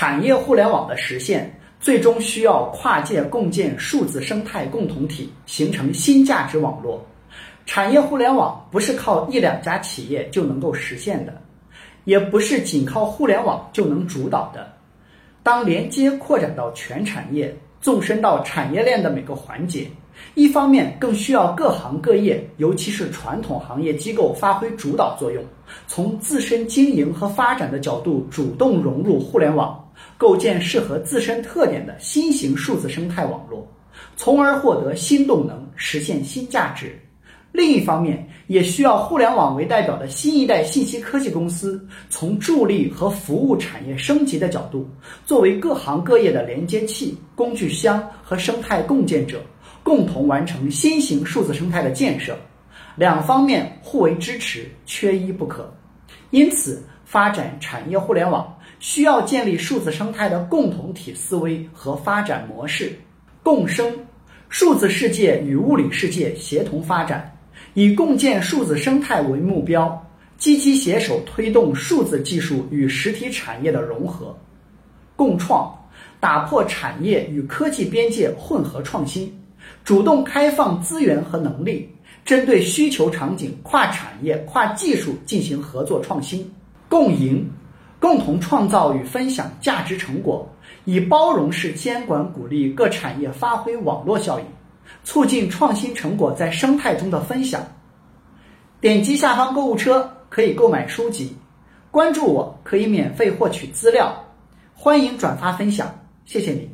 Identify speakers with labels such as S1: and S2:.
S1: 产业互联网的实现，最终需要跨界共建数字生态共同体，形成新价值网络。产业互联网不是靠一两家企业就能够实现的，也不是仅靠互联网就能主导的。当连接扩展到全产业，纵深到产业链的每个环节，一方面更需要各行各业，尤其是传统行业机构发挥主导作用，从自身经营和发展的角度主动融入互联网，构建适合自身特点的新型数字生态网络，从而获得新动能，实现新价值。另一方面，也需要互联网为代表的新一代信息科技公司，从助力和服务产业升级的角度，作为各行各业的连接器、工具箱和生态共建者，共同完成新型数字生态的建设。两方面互为支持，缺一不可。因此，发展产业互联网需要建立数字生态的共同体思维和发展模式，共生，数字世界与物理世界协同发展。以共建数字生态为目标，积极携手推动数字技术与实体产业的融合、共创，打破产业与科技边界混合创新，主动开放资源和能力，针对需求场景跨产业、跨技术进行合作创新、共赢，共同创造与分享价值成果，以包容式监管鼓励各产业发挥网络效应。促进创新成果在生态中的分享。点击下方购物车可以购买书籍，关注我可以免费获取资料。欢迎转发分享，谢谢你。